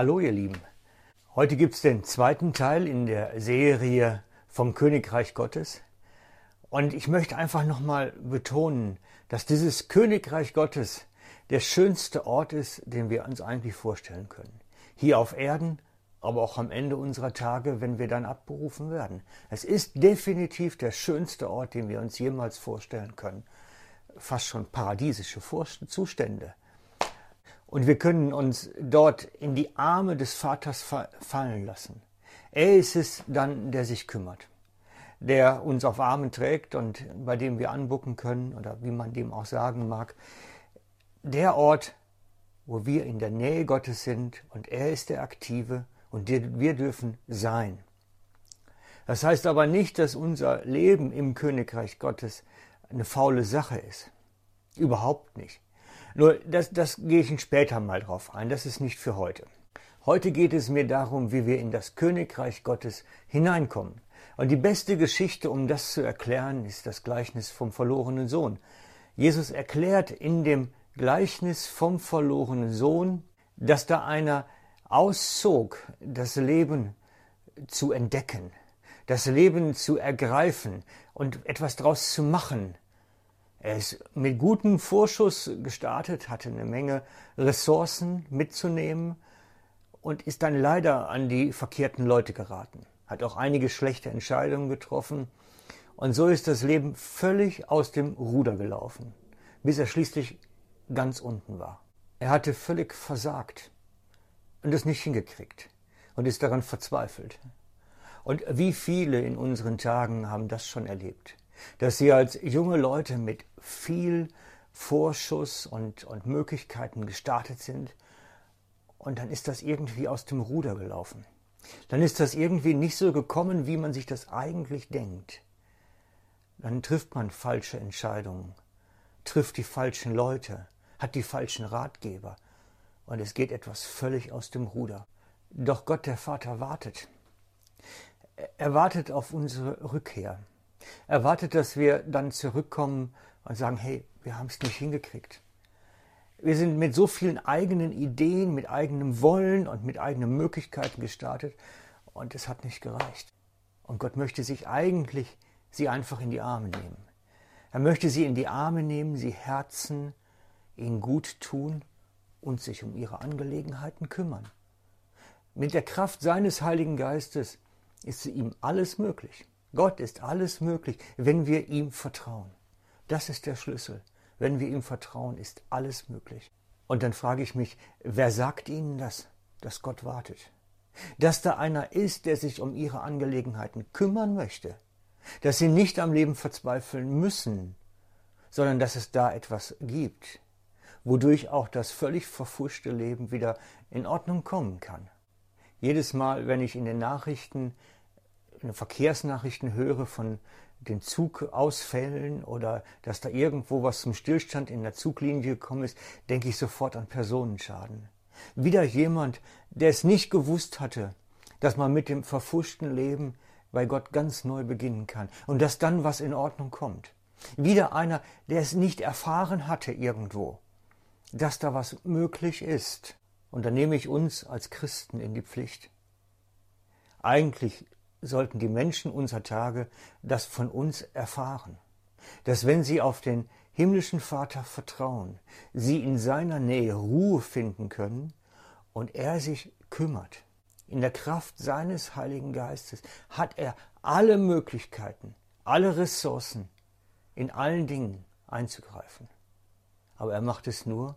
Hallo ihr Lieben. Heute gibt es den zweiten Teil in der Serie vom Königreich Gottes. Und ich möchte einfach nochmal betonen, dass dieses Königreich Gottes der schönste Ort ist, den wir uns eigentlich vorstellen können. Hier auf Erden, aber auch am Ende unserer Tage, wenn wir dann abberufen werden. Es ist definitiv der schönste Ort, den wir uns jemals vorstellen können. Fast schon paradiesische Zustände. Und wir können uns dort in die Arme des Vaters fallen lassen. Er ist es dann, der sich kümmert, der uns auf Armen trägt und bei dem wir anbucken können oder wie man dem auch sagen mag. Der Ort, wo wir in der Nähe Gottes sind und er ist der Aktive und wir dürfen sein. Das heißt aber nicht, dass unser Leben im Königreich Gottes eine faule Sache ist. Überhaupt nicht. Nur, das, das gehe ich später mal drauf ein. Das ist nicht für heute. Heute geht es mir darum, wie wir in das Königreich Gottes hineinkommen. Und die beste Geschichte, um das zu erklären, ist das Gleichnis vom verlorenen Sohn. Jesus erklärt in dem Gleichnis vom verlorenen Sohn, dass da einer auszog, das Leben zu entdecken, das Leben zu ergreifen und etwas daraus zu machen, er ist mit gutem Vorschuss gestartet, hatte eine Menge Ressourcen mitzunehmen und ist dann leider an die verkehrten Leute geraten. Hat auch einige schlechte Entscheidungen getroffen und so ist das Leben völlig aus dem Ruder gelaufen, bis er schließlich ganz unten war. Er hatte völlig versagt und es nicht hingekriegt und ist daran verzweifelt. Und wie viele in unseren Tagen haben das schon erlebt? Dass sie als junge Leute mit viel Vorschuss und, und Möglichkeiten gestartet sind und dann ist das irgendwie aus dem Ruder gelaufen. Dann ist das irgendwie nicht so gekommen, wie man sich das eigentlich denkt. Dann trifft man falsche Entscheidungen, trifft die falschen Leute, hat die falschen Ratgeber und es geht etwas völlig aus dem Ruder. Doch Gott der Vater wartet. Er wartet auf unsere Rückkehr. Erwartet, dass wir dann zurückkommen und sagen, hey, wir haben es nicht hingekriegt. Wir sind mit so vielen eigenen Ideen, mit eigenem Wollen und mit eigenen Möglichkeiten gestartet und es hat nicht gereicht. Und Gott möchte sich eigentlich sie einfach in die Arme nehmen. Er möchte sie in die Arme nehmen, sie herzen, ihnen gut tun und sich um ihre Angelegenheiten kümmern. Mit der Kraft seines Heiligen Geistes ist ihm alles möglich. Gott ist alles möglich, wenn wir ihm vertrauen. Das ist der Schlüssel. Wenn wir ihm vertrauen, ist alles möglich. Und dann frage ich mich, wer sagt Ihnen das, dass Gott wartet? Dass da einer ist, der sich um Ihre Angelegenheiten kümmern möchte, dass Sie nicht am Leben verzweifeln müssen, sondern dass es da etwas gibt, wodurch auch das völlig verfuschte Leben wieder in Ordnung kommen kann. Jedes Mal, wenn ich in den Nachrichten Verkehrsnachrichten höre von den Zugausfällen oder dass da irgendwo was zum Stillstand in der Zuglinie gekommen ist, denke ich sofort an Personenschaden. Wieder jemand, der es nicht gewusst hatte, dass man mit dem verfuschten Leben bei Gott ganz neu beginnen kann und dass dann was in Ordnung kommt. Wieder einer, der es nicht erfahren hatte irgendwo, dass da was möglich ist. Und da nehme ich uns als Christen in die Pflicht. Eigentlich sollten die Menschen unserer Tage das von uns erfahren, dass wenn sie auf den himmlischen Vater vertrauen, sie in seiner Nähe Ruhe finden können und er sich kümmert. In der Kraft seines Heiligen Geistes hat er alle Möglichkeiten, alle Ressourcen, in allen Dingen einzugreifen. Aber er macht es nur,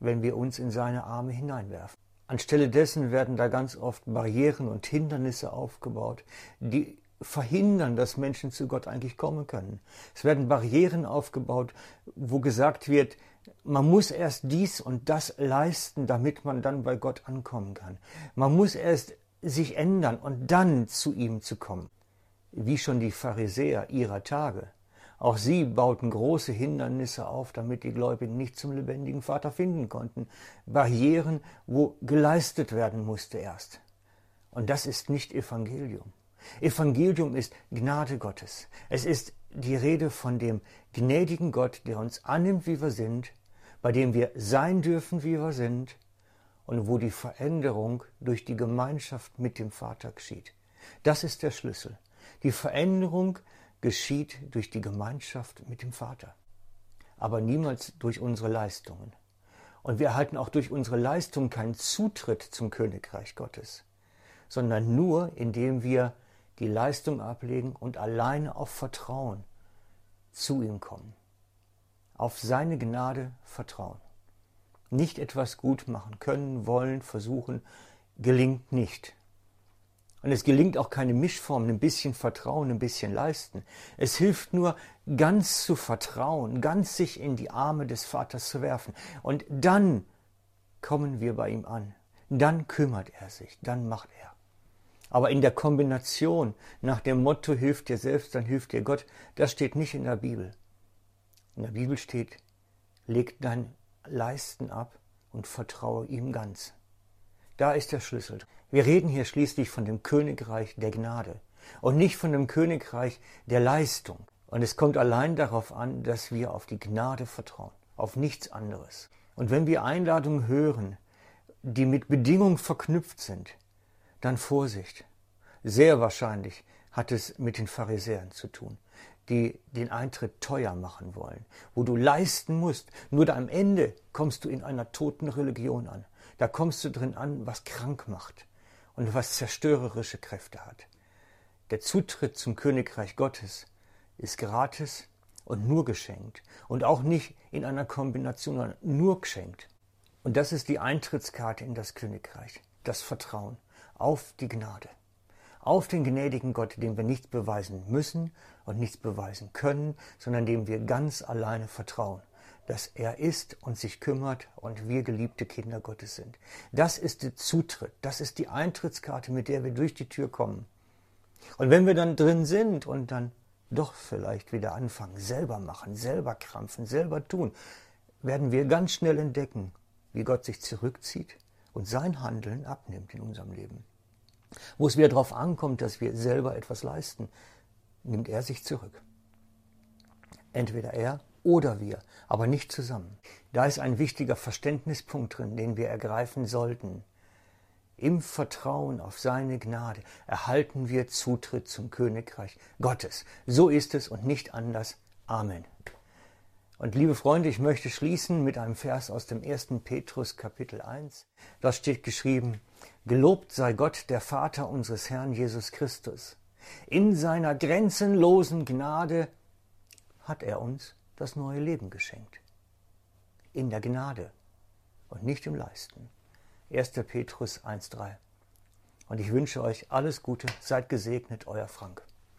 wenn wir uns in seine Arme hineinwerfen. Anstelle dessen werden da ganz oft Barrieren und Hindernisse aufgebaut, die verhindern, dass Menschen zu Gott eigentlich kommen können. Es werden Barrieren aufgebaut, wo gesagt wird, man muss erst dies und das leisten, damit man dann bei Gott ankommen kann. Man muss erst sich ändern und dann zu ihm zu kommen. Wie schon die Pharisäer ihrer Tage. Auch sie bauten große Hindernisse auf, damit die Gläubigen nicht zum lebendigen Vater finden konnten. Barrieren, wo geleistet werden musste erst. Und das ist nicht Evangelium. Evangelium ist Gnade Gottes. Es ist die Rede von dem gnädigen Gott, der uns annimmt, wie wir sind, bei dem wir sein dürfen, wie wir sind, und wo die Veränderung durch die Gemeinschaft mit dem Vater geschieht. Das ist der Schlüssel. Die Veränderung geschieht durch die Gemeinschaft mit dem Vater, aber niemals durch unsere Leistungen. Und wir erhalten auch durch unsere Leistung keinen Zutritt zum Königreich Gottes, sondern nur, indem wir die Leistung ablegen und alleine auf Vertrauen zu ihm kommen. Auf seine Gnade vertrauen. Nicht etwas gut machen können, wollen, versuchen, gelingt nicht. Und es gelingt auch keine Mischform, ein bisschen Vertrauen, ein bisschen leisten. Es hilft nur, ganz zu vertrauen, ganz sich in die Arme des Vaters zu werfen. Und dann kommen wir bei ihm an. Dann kümmert er sich, dann macht er. Aber in der Kombination nach dem Motto hilft dir selbst, dann hilft dir Gott, das steht nicht in der Bibel. In der Bibel steht, leg dein Leisten ab und vertraue ihm ganz. Da ist der Schlüssel. Wir reden hier schließlich von dem Königreich der Gnade und nicht von dem Königreich der Leistung. Und es kommt allein darauf an, dass wir auf die Gnade vertrauen, auf nichts anderes. Und wenn wir Einladungen hören, die mit Bedingungen verknüpft sind, dann Vorsicht. Sehr wahrscheinlich hat es mit den Pharisäern zu tun, die den Eintritt teuer machen wollen, wo du leisten musst. Nur am Ende kommst du in einer toten Religion an. Da kommst du drin an, was krank macht und was zerstörerische Kräfte hat. Der Zutritt zum Königreich Gottes ist gratis und nur geschenkt und auch nicht in einer Kombination, sondern nur geschenkt. Und das ist die Eintrittskarte in das Königreich, das Vertrauen auf die Gnade, auf den gnädigen Gott, dem wir nichts beweisen müssen und nichts beweisen können, sondern dem wir ganz alleine vertrauen, dass er ist und sich kümmert und wir geliebte Kinder Gottes sind. Das ist der Zutritt, das ist die Eintrittskarte, mit der wir durch die Tür kommen. Und wenn wir dann drin sind und dann doch vielleicht wieder anfangen, selber machen, selber krampfen, selber tun, werden wir ganz schnell entdecken, wie Gott sich zurückzieht und sein Handeln abnimmt in unserem Leben. Wo es wieder darauf ankommt, dass wir selber etwas leisten, nimmt er sich zurück. Entweder er oder wir, aber nicht zusammen. Da ist ein wichtiger Verständnispunkt drin, den wir ergreifen sollten. Im Vertrauen auf seine Gnade erhalten wir Zutritt zum Königreich Gottes. So ist es und nicht anders. Amen. Und liebe Freunde, ich möchte schließen mit einem Vers aus dem 1. Petrus Kapitel 1. Da steht geschrieben, Gelobt sei Gott, der Vater unseres Herrn Jesus Christus. In seiner grenzenlosen Gnade hat er uns das neue Leben geschenkt. In der Gnade und nicht im Leisten. 1. Petrus 1.3. Und ich wünsche euch alles Gute, seid gesegnet, euer Frank.